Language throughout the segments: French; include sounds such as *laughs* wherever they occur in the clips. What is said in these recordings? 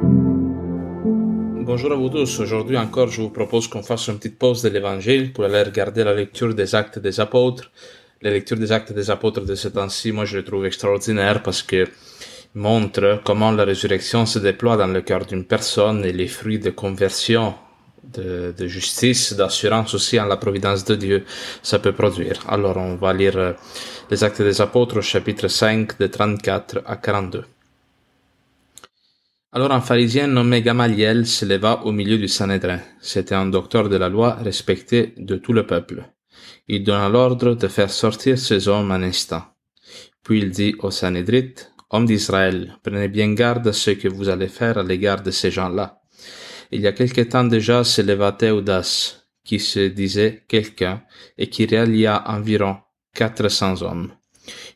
Bonjour à vous tous. Aujourd'hui encore, je vous propose qu'on fasse une petite pause de l'évangile pour aller regarder la lecture des actes des apôtres. La lecture des actes des apôtres de ce temps-ci, moi, je le trouve extraordinaire parce que montre comment la résurrection se déploie dans le cœur d'une personne et les fruits de conversion, de, de justice, d'assurance aussi en la providence de Dieu, ça peut produire. Alors, on va lire euh, les actes des apôtres, chapitre 5, de 34 à 42. Alors un pharisien nommé Gamaliel se leva au milieu du Sanhédrin. C'était un docteur de la loi respecté de tout le peuple. Il donna l'ordre de faire sortir ces hommes un instant. Puis il dit au Sanhédrite, Hommes d'Israël, prenez bien garde à ce que vous allez faire à l'égard de ces gens-là. Il y a quelque temps déjà se leva Théodas, qui se disait quelqu'un, et qui réalia environ quatre cents hommes.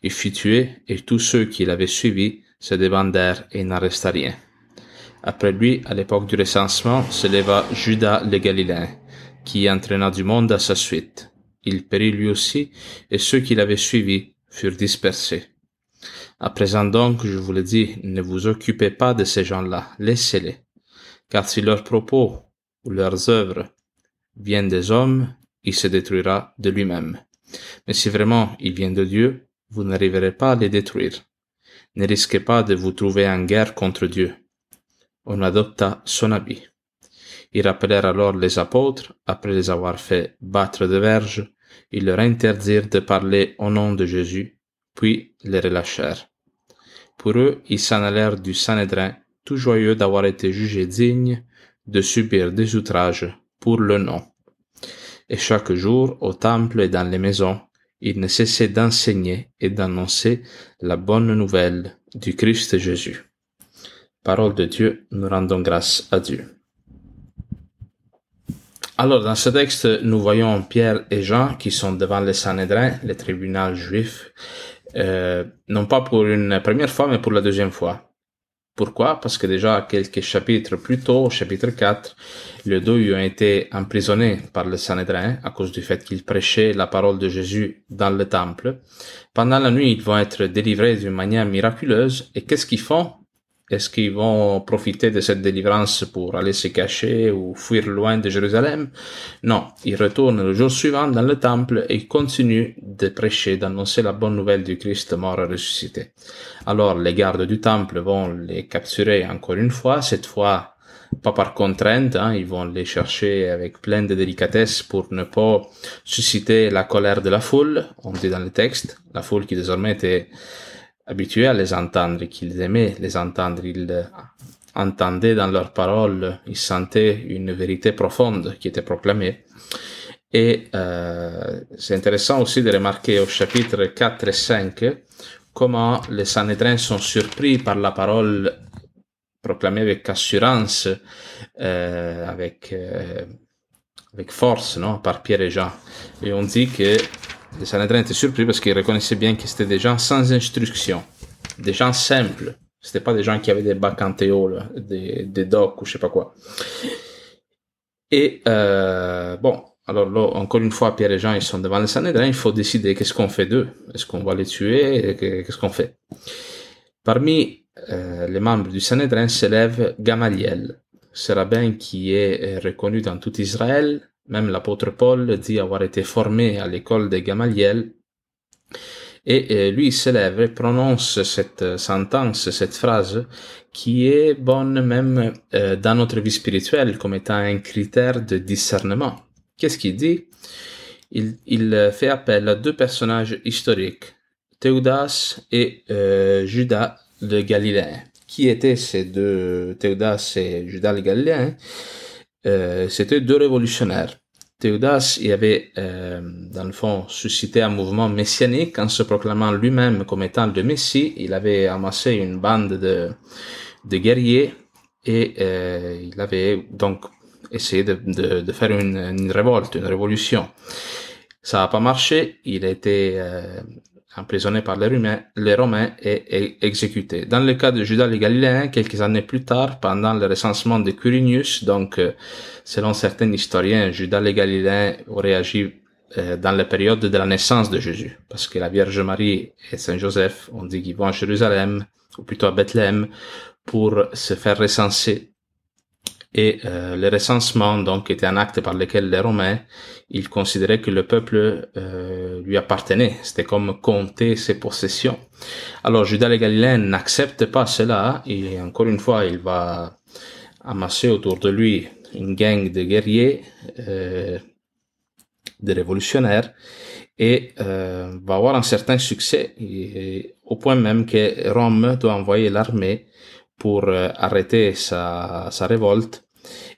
Il fut tué, et tous ceux qui l'avaient suivi se débandèrent et n'arrestèrent rien. Après lui, à l'époque du recensement, se leva Judas le Galiléen, qui entraîna du monde à sa suite. Il périt lui aussi, et ceux qui l'avaient suivi furent dispersés. À présent donc, je vous le dis, ne vous occupez pas de ces gens-là, laissez-les. Car si leurs propos ou leurs œuvres viennent des hommes, il se détruira de lui-même. Mais si vraiment il vient de Dieu, vous n'arriverez pas à les détruire. Ne risquez pas de vous trouver en guerre contre Dieu on adopta son habit. Ils rappelèrent alors les apôtres, après les avoir fait battre de verges, ils leur interdirent de parler au nom de Jésus, puis les relâchèrent. Pour eux, ils s'en allèrent du Sanhédrin, tout joyeux d'avoir été jugés dignes de subir des outrages pour le nom. Et chaque jour, au temple et dans les maisons, ils ne cessaient d'enseigner et d'annoncer la bonne nouvelle du Christ Jésus. Parole de Dieu, nous rendons grâce à Dieu. Alors, dans ce texte, nous voyons Pierre et Jean qui sont devant le Sanhédrin, le tribunal juif, euh, non pas pour une première fois, mais pour la deuxième fois. Pourquoi? Parce que déjà quelques chapitres plus tôt, au chapitre 4, les deux ont été emprisonnés par le Sanhédrin à cause du fait qu'ils prêchaient la parole de Jésus dans le temple. Pendant la nuit, ils vont être délivrés d'une manière miraculeuse. Et qu'est-ce qu'ils font? Est-ce qu'ils vont profiter de cette délivrance pour aller se cacher ou fuir loin de Jérusalem? Non, ils retournent le jour suivant dans le temple et continuent de prêcher, d'annoncer la bonne nouvelle du Christ mort et ressuscité. Alors les gardes du temple vont les capturer encore une fois, cette fois pas par contrainte, hein, ils vont les chercher avec plein de délicatesse pour ne pas susciter la colère de la foule, on dit dans le texte, la foule qui désormais était habitués à les entendre, qu'ils aimaient les entendre, ils euh, entendaient dans leurs paroles, ils sentaient une vérité profonde qui était proclamée. Et euh, c'est intéressant aussi de remarquer au chapitre 4 et 5 comment les Sanhédrins sont surpris par la parole proclamée avec assurance, euh, avec, euh, avec force, non, par Pierre et Jean. Et on dit que les Sanhédrins étaient surpris parce qu'ils reconnaissaient bien que c'était des gens sans instruction, des gens simples. C'était pas des gens qui avaient des bacs en théo, des, des docs ou je sais pas quoi. Et euh, bon, alors là, encore une fois, Pierre et Jean, ils sont devant les Sanhédrins, il faut décider qu'est-ce qu'on fait d'eux. Est-ce qu'on va les tuer? Qu'est-ce qu'on fait? Parmi euh, les membres du Sanhédrin s'élève Gamaliel, ce rabbin qui est reconnu dans tout Israël même l'apôtre Paul dit avoir été formé à l'école de Gamaliel. Et euh, lui se lève et prononce cette sentence, cette phrase, qui est bonne même euh, dans notre vie spirituelle comme étant un critère de discernement. Qu'est-ce qu'il dit? Il, il, fait appel à deux personnages historiques, Théodas et euh, Judas le Galiléen. Qui étaient ces deux, Théodas et Judas le Galiléen? Euh, C'était deux révolutionnaires. Théodas y avait, euh, dans le fond, suscité un mouvement messianique en se proclamant lui-même comme étant le Messie. Il avait amassé une bande de, de guerriers et euh, il avait donc essayé de, de, de faire une, une, révolte, une révolution. Ça n'a pas marché. Il a été euh, emprisonné par les Romains, les Romains et, exécuté. Dans le cas de Judas le Galiléen, quelques années plus tard, pendant le recensement de Quirinius, donc euh, selon certains historiens, Judas le Galiléen aurait agi euh, dans la période de la naissance de Jésus, parce que la Vierge Marie et Saint Joseph ont dit qu'ils vont à Jérusalem, ou plutôt à Bethléem, pour se faire recenser et euh, le recensement donc était un acte par lequel les Romains ils considéraient que le peuple euh, lui appartenait. C'était comme compter ses possessions. Alors Judas le Galiléen n'accepte pas cela et encore une fois il va amasser autour de lui une gang de guerriers, euh, de révolutionnaires et euh, va avoir un certain succès et, au point même que Rome doit envoyer l'armée pour euh, arrêter sa, sa révolte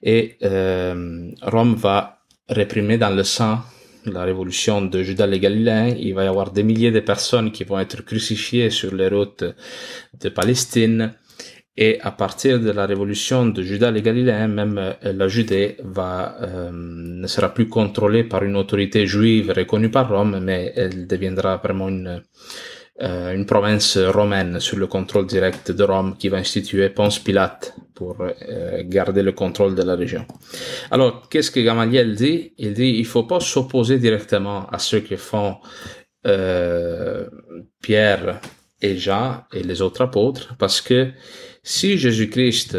et euh, Rome va réprimer dans le sang la révolution de Judas le Galiléen. Il va y avoir des milliers de personnes qui vont être crucifiées sur les routes de Palestine. Et à partir de la révolution de Judas le Galiléen, même euh, la Judée va, euh, ne sera plus contrôlée par une autorité juive reconnue par Rome, mais elle deviendra vraiment une, euh, une province romaine sous le contrôle direct de Rome qui va instituer Ponce Pilate pour euh, garder le contrôle de la région. Alors, qu'est-ce que Gamaliel dit? Il dit il faut pas s'opposer directement à ceux qui font euh, Pierre et Jean et les autres apôtres, parce que si Jésus-Christ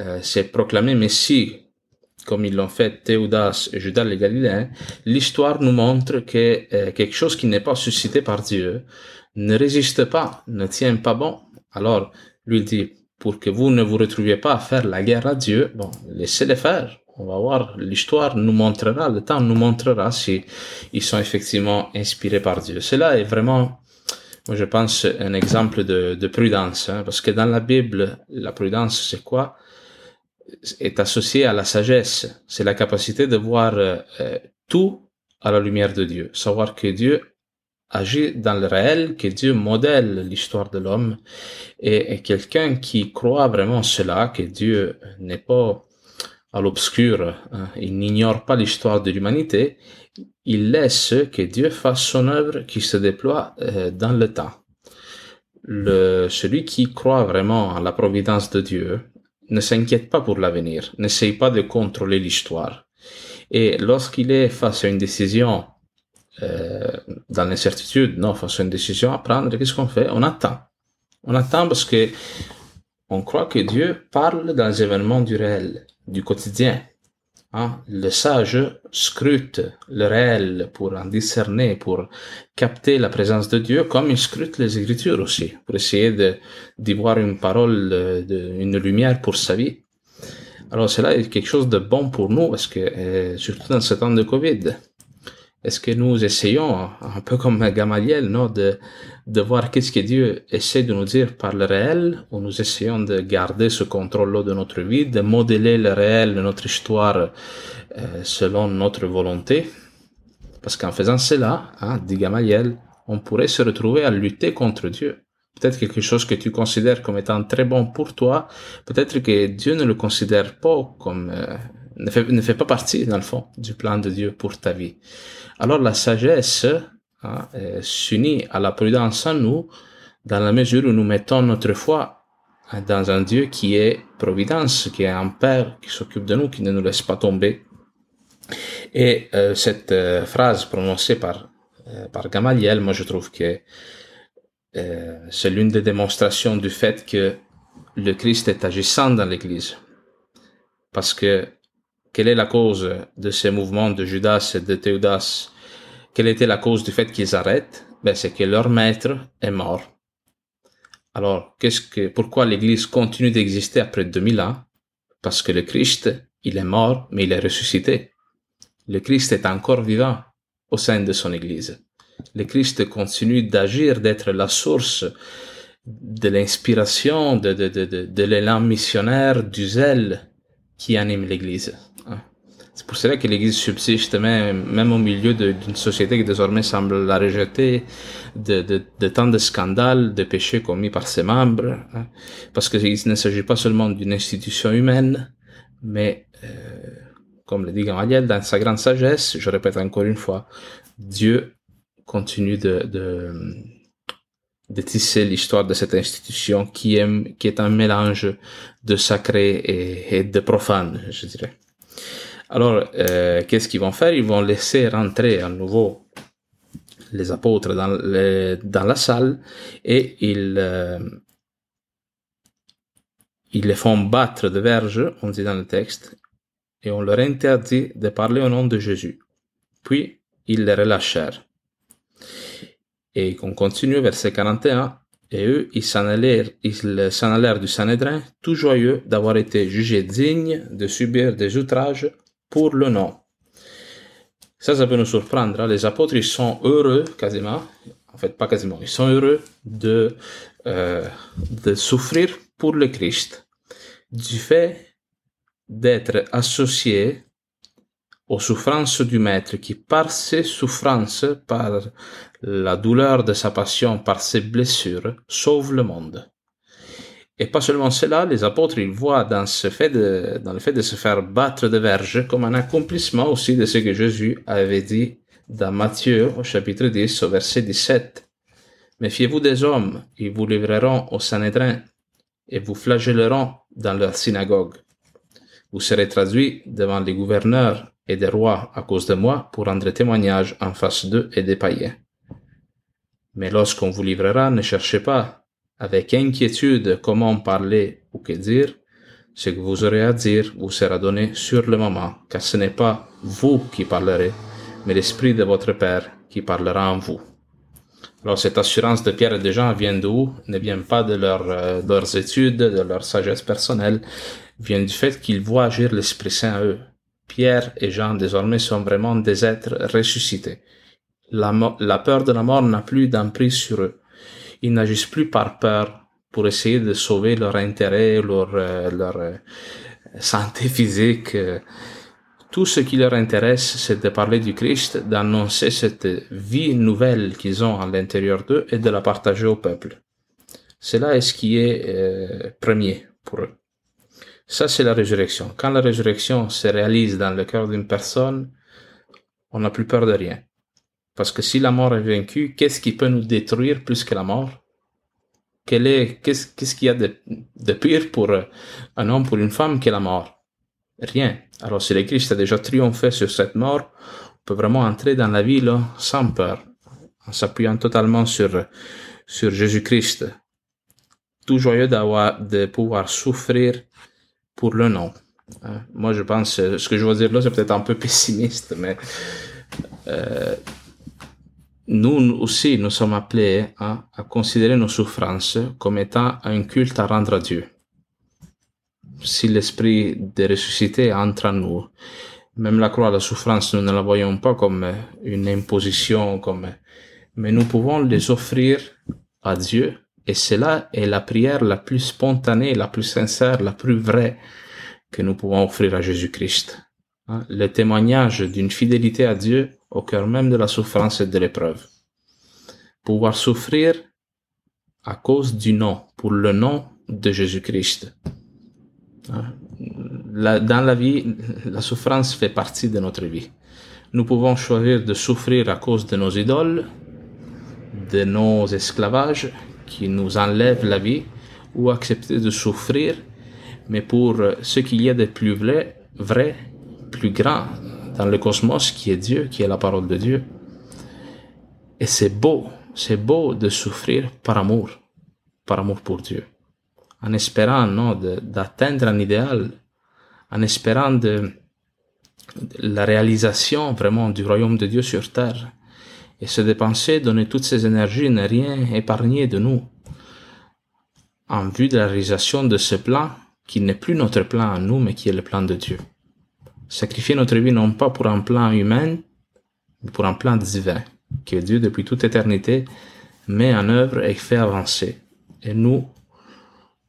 euh, s'est proclamé Messie comme ils l'ont fait Théodas et Judas le Galiléen, l'histoire nous montre que euh, quelque chose qui n'est pas suscité par Dieu ne résiste pas, ne tient pas bon. Alors, lui dit, pour que vous ne vous retrouviez pas à faire la guerre à Dieu, bon, laissez-les faire. On va voir, l'histoire nous montrera, le temps nous montrera si ils sont effectivement inspirés par Dieu. Cela est vraiment, moi je pense, un exemple de, de prudence, hein, parce que dans la Bible, la prudence, c'est quoi? Est associé à la sagesse. C'est la capacité de voir euh, tout à la lumière de Dieu. Savoir que Dieu agit dans le réel, que Dieu modèle l'histoire de l'homme et, quelqu'un qui croit vraiment cela, que Dieu n'est pas à l'obscur, hein, il n'ignore pas l'histoire de l'humanité, il laisse que Dieu fasse son œuvre qui se déploie euh, dans le temps. Celui qui croit vraiment à la providence de Dieu, ne s'inquiète pas pour l'avenir, n'essaye pas de contrôler l'histoire. Et lorsqu'il est face à une décision euh, dans l'incertitude, non, face à une décision à prendre, qu'est-ce qu'on fait? On attend. On attend parce que on croit que Dieu parle dans les événements du réel, du quotidien. Hein? Le sage scrute le réel pour en discerner, pour capter la présence de Dieu, comme il scrute les Écritures aussi, pour essayer d'y voir une parole, une lumière pour sa vie. Alors cela est quelque chose de bon pour nous, parce que euh, surtout dans ce temps de Covid, est-ce que nous essayons, un peu comme Gamaliel, non, de, de voir qu'est-ce que Dieu essaie de nous dire par le réel, ou nous essayons de garder ce contrôle de notre vie, de modeler le réel de notre histoire euh, selon notre volonté? Parce qu'en faisant cela, hein, dit Gamaliel, on pourrait se retrouver à lutter contre Dieu. Peut-être quelque chose que tu considères comme étant très bon pour toi, peut-être que Dieu ne le considère pas comme... Euh, ne, fait, pas partie, dans le fond, du plan de Dieu pour ta vie. Alors la sagesse hein, s'unit à la prudence en nous dans la mesure où nous mettons notre foi dans un Dieu qui est providence, qui est un Père qui s'occupe de nous, qui ne nous laisse pas tomber. Et euh, cette euh, phrase prononcée par, euh, par Gamaliel, moi je trouve que c'est l'une des démonstrations du fait que le Christ est agissant dans l'Église. Parce que quelle est la cause de ces mouvements de Judas et de Théodas? Quelle était la cause du fait qu'ils arrêtent? Ben, C'est que leur maître est mort. Alors, qu'est-ce que, pourquoi l'Église continue d'exister après 2000 ans? Parce que le Christ, il est mort, mais il est ressuscité. Le Christ est encore vivant au sein de son Église. Le Christ continue d'agir, d'être la source de l'inspiration, de, l'élan missionnaire, du zèle qui anime l'Église. C'est pour cela que l'Église subsiste même, même au milieu d'une société qui désormais semble la rejeter, de, de, de tant de scandales, de péchés commis par ses membres, hein. parce qu'il ne s'agit pas seulement d'une institution humaine, mais euh, comme le dit Gamaliel dans sa grande sagesse, je répète encore une fois, Dieu continue de, de, de tisser l'histoire de cette institution qui est, qui est un mélange de sacré et, et de profane, je dirais. Alors, euh, qu'est-ce qu'ils vont faire? Ils vont laisser rentrer à nouveau les apôtres dans, la salle et ils, euh, ils les font battre de verge, on dit dans le texte, et on leur interdit de parler au nom de Jésus. Puis, ils les relâchèrent. Et on continue, verset 41, et eux, ils s'en allèrent, ils s'en allèrent du Sanhédrin, tout joyeux d'avoir été jugés dignes de subir des outrages pour le nom. Ça, ça peut nous surprendre. Hein. Les apôtres, ils sont heureux, quasiment, en fait, pas quasiment, ils sont heureux de, euh, de souffrir pour le Christ, du fait d'être associés aux souffrances du Maître, qui par ses souffrances, par la douleur de sa passion, par ses blessures, sauve le monde. Et pas seulement cela, les apôtres, ils voient dans, ce fait de, dans le fait de se faire battre de verge comme un accomplissement aussi de ce que Jésus avait dit dans Matthieu au chapitre 10 au verset 17. Méfiez-vous des hommes, ils vous livreront au Sanhédrin et vous flagelleront dans leur synagogue. Vous serez traduits devant les gouverneurs et des rois à cause de moi pour rendre témoignage en face d'eux et des païens. Mais lorsqu'on vous livrera, ne cherchez pas avec inquiétude comment parler ou que dire, ce que vous aurez à dire vous sera donné sur le moment, car ce n'est pas vous qui parlerez, mais l'Esprit de votre Père qui parlera en vous. Alors cette assurance de Pierre et de Jean vient d'où? Ne vient pas de, leur, euh, leurs études, de leur sagesse personnelle, vient du fait qu'ils voient agir l'Esprit Saint à eux. Pierre et Jean désormais sont vraiment des êtres ressuscités. La, la peur de la mort n'a plus d'emprise sur eux ils n'agissent plus par peur pour essayer de sauver leur intérêt, leur, euh, euh, santé *laughs* physique. Tout ce qui leur intéresse, c'est de parler du Christ, d'annoncer cette vie nouvelle qu'ils ont à l'intérieur d'eux et de la partager au peuple. Cela est ce qui est euh, premier pour eux. Ça, c'est la résurrection. Quand la résurrection se réalise dans le cœur d'une personne, on n'a plus peur de rien. Parce que si la mort est vaincue, qu'est-ce qui peut nous détruire plus que la mort? Quel est, qu'est-ce, qu'il y a de, de pire pour euh, un homme, pour une femme que la mort? Rien. Alors si le Christ a déjà triomphé sur cette mort, on peut vraiment entrer dans la vie là, sans peur, en s'appuyant totalement sur, sur Jésus-Christ. Tout joyeux de pouvoir souffrir pour le nom. Hein? Moi, je pense, ce que je veux dire là, c'est peut-être un peu pessimiste, mais euh, nous aussi, nous sommes appelés à, à, considérer nos souffrances comme étant un culte à rendre à Dieu. Si l'esprit de ressuscité entre en nous, même la croix, la souffrance, nous ne la voyons pas comme une imposition, comme, mais nous pouvons les offrir à Dieu. Et cela est la prière la plus spontanée, la plus sincère, la plus vraie que nous pouvons offrir à Jésus-Christ. Hein, le témoignage d'une fidélité à Dieu au cœur même de la souffrance et de l'épreuve. Pouvoir souffrir à cause du nom, pour le nom de Jésus-Christ. Hein, dans la vie, la souffrance fait partie de notre vie. Nous pouvons choisir de souffrir à cause de nos idoles, de nos esclavages qui nous enlèvent la vie, ou accepter de souffrir, mais pour ce qu'il y a de plus vrai, vrai plus grand dans le cosmos qui est Dieu, qui est la parole de Dieu. Et c'est beau, c'est beau de souffrir par amour, par amour pour Dieu, en espérant non, d'atteindre un idéal, en espérant de, la réalisation vraiment du royaume de Dieu sur terre, et se dépenser, donner toutes ses énergies, ne rien épargner de nous, en vue de la réalisation de ce plan qui n'est plus notre plan à nous, mais qui est le plan de Dieu sacrifier notre vie non pas pour un plan humain, mais pour un plan divin, que Dieu, depuis toute éternité, met en œuvre et fait avancer. Et nous,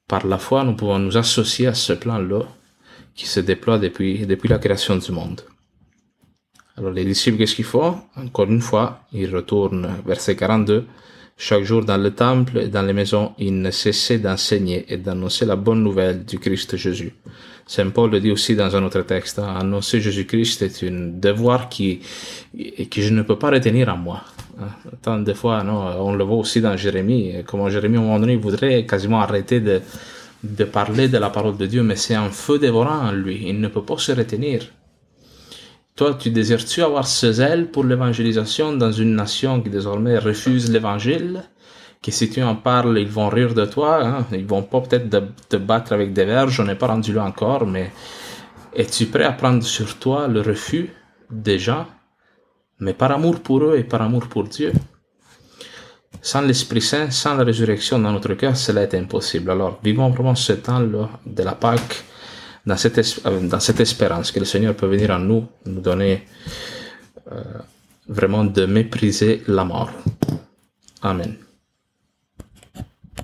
par la foi, nous pouvons nous associer à ce plan-là qui se déploie depuis, la création du monde. Alors les disciples, qu'est-ce qu'ils font? Encore une fois, ils retournent, verset 42, Chaque jour dans le temple et dans les maisons, il ne cessait d'enseigner et d'annoncer la bonne nouvelle du Christ Jésus. Saint Paul le dit aussi dans un autre texte, hein, annoncer Jésus-Christ est un devoir qui, que je ne peux pas retenir à moi. Hein. Tant de fois, non, on le voit aussi dans Jérémie, comment Jérémie, à un moment donné, voudrait quasiment arrêter de, de parler de la parole de Dieu, mais c'est un feu dévorant en lui, il ne peut pas se retenir. Toi, tu désires-tu avoir ce zèle pour l'évangélisation dans une nation qui désormais refuse l'évangile? Que si tu en parles, ils vont rire de toi, hein? ils vont pas peut-être te battre avec des verges, on n'est pas rendu là encore, mais es-tu prêt à prendre sur toi le refus des gens, mais par amour pour eux et par amour pour Dieu? Sans l'Esprit Saint, sans la résurrection dans notre cœur, cela est impossible. Alors, vivons vraiment ce temps-là de la Pâque dans cette, euh, dans cette espérance que le Seigneur peut venir à nous, nous donner euh, vraiment de mépriser la mort. Amen.